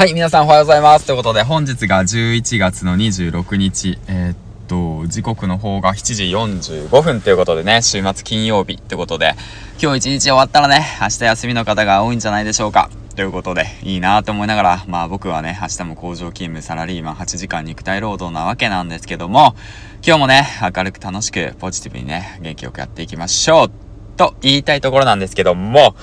はい、皆さんおはようございます。ということで、本日が11月の26日、えー、っと、時刻の方が7時45分ということでね、週末金曜日ってことで、今日一日終わったらね、明日休みの方が多いんじゃないでしょうか。ということで、いいなと思いながら、まあ僕はね、明日も工場勤務サラリーマン8時間肉体労働なわけなんですけども、今日もね、明るく楽しくポジティブにね、元気よくやっていきましょうと言いたいところなんですけども、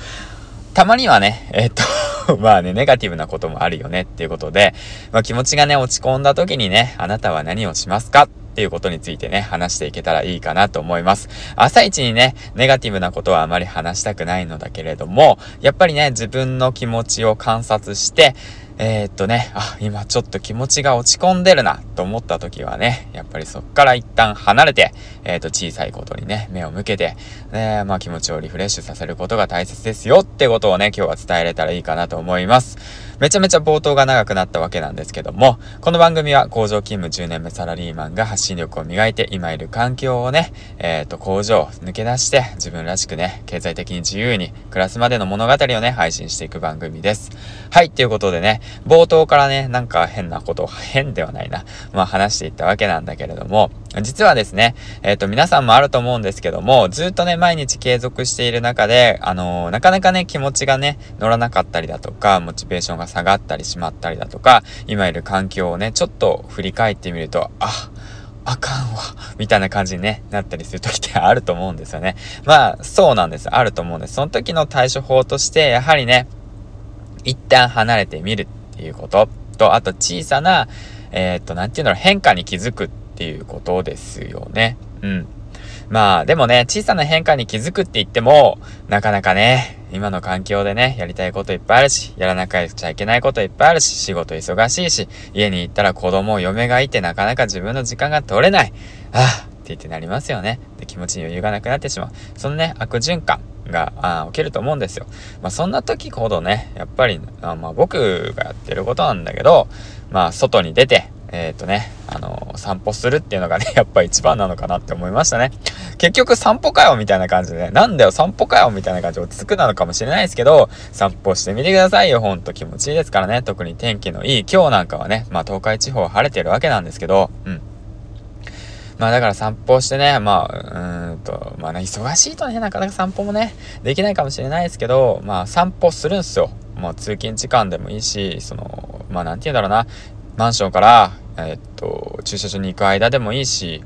たまにはね、えっと まあね、ネガティブなこともあるよねっていうことで、まあ気持ちがね、落ち込んだ時にね、あなたは何をしますかっていうことについてね、話していけたらいいかなと思います。朝一にね、ネガティブなことはあまり話したくないのだけれども、やっぱりね、自分の気持ちを観察して、えー、っとね、あ、今ちょっと気持ちが落ち込んでるなと思った時はね、やっぱりそっから一旦離れて、えー、っと小さいことにね、目を向けて、ね、まあ気持ちをリフレッシュさせることが大切ですよってことをね、今日は伝えれたらいいかなと思います。めちゃめちゃ冒頭が長くなったわけなんですけども、この番組は工場勤務10年目サラリーマンが発信力を磨いて今いる環境をね、えっ、ー、と工場を抜け出して自分らしくね、経済的に自由に暮らすまでの物語をね、配信していく番組です。はい、ということでね、冒頭からね、なんか変なこと、変ではないな、まあ話していったわけなんだけれども、実はですね、えっ、ー、と皆さんもあると思うんですけども、ずっとね、毎日継続している中で、あのー、なかなかね、気持ちがね、乗らなかったりだとか、モチベーションが下がったりしまったりだとか、今いる環境をね、ちょっと振り返ってみると、あ、あかんわ、みたいな感じに、ね、なったりする時ってあると思うんですよね。まあ、そうなんです。あると思うんです。その時の対処法として、やはりね、一旦離れてみるっていうことと、あと小さな、えー、っと、なんていうんだろう、変化に気づくっていうことですよね。うん。まあ、でもね、小さな変化に気づくって言っても、なかなかね、今の環境でね、やりたいこといっぱいあるし、やらなきゃいけないこといっぱいあるし、仕事忙しいし、家に行ったら子供、嫁がいてなかなか自分の時間が取れない。ああって言ってなりますよね。で、気持ちに余裕がなくなってしまう。そのね、悪循環があ起きると思うんですよ。まあ、そんな時ほどね、やっぱり、あまあ、僕がやってることなんだけど、まあ、外に出て、えっ、ー、とね、あのー、散歩するっていうのがね、やっぱ一番なのかなって思いましたね。結局散歩かよみたいな感じでね、なんだよ散歩かよみたいな感じで落ち着くなのかもしれないですけど、散歩してみてくださいよ。ほんと気持ちいいですからね。特に天気のいい今日なんかはね、まあ東海地方晴れてるわけなんですけど、うん。まあだから散歩してね、まあ、うーんと、まあね、忙しいとね、なかなか散歩もね、できないかもしれないですけど、まあ散歩するんすよ。まあ通勤時間でもいいし、その、まあなんて言うんだろうな、マンションから、えっと、駐車場に行く間でもいいし、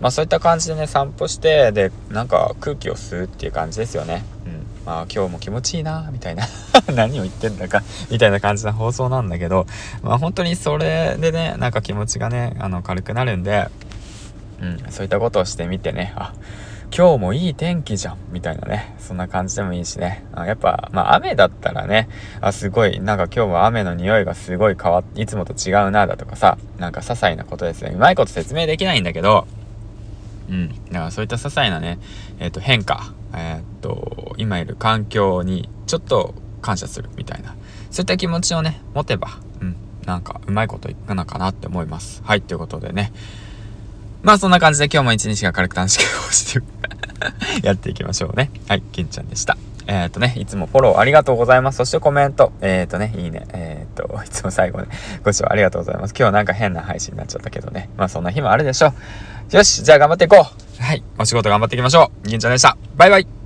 まあそういった感じでね、散歩して、で、なんか空気を吸うっていう感じですよね。うん。まあ今日も気持ちいいな、みたいな 何を言ってんだかみたいな感じの放送なんだけど、まあ本当にそれでね、なんか気持ちがね、あの、軽くなるんで、うん、そういったことをしてみてね、あ、今日もいい天気じゃんみたいなね、そんな感じでもいいしね。あやっぱ、まあ雨だったらね、あ、すごい、なんか今日は雨の匂いがすごい変わっ、いつもと違うなだとかさ、なんか些細なことですね。うまいこと説明できないんだけど、うん。だからそういった些細なね、えっ、ー、と変化、えっ、ー、と、今いる環境にちょっと感謝するみたいな、そういった気持ちをね、持てば、うん、なんかうまいこといくのかなって思います。はい、ということでね。まあそんな感じで今日も一日が軽く楽しくこうして やっていきましょうね。はい、金ちゃんでした。えっ、ー、とね、いつもフォローありがとうございます。そしてコメント、えっ、ー、とね、いいね、えっ、と、いつも最後ね、ご視聴ありがとうございます。今日はなんか変な配信になっちゃったけどね。まあそんな日もあるでしょう。よし、じゃあ頑張っていこう。はい、お仕事頑張っていきましょう。銀ちゃんでした。バイバイ。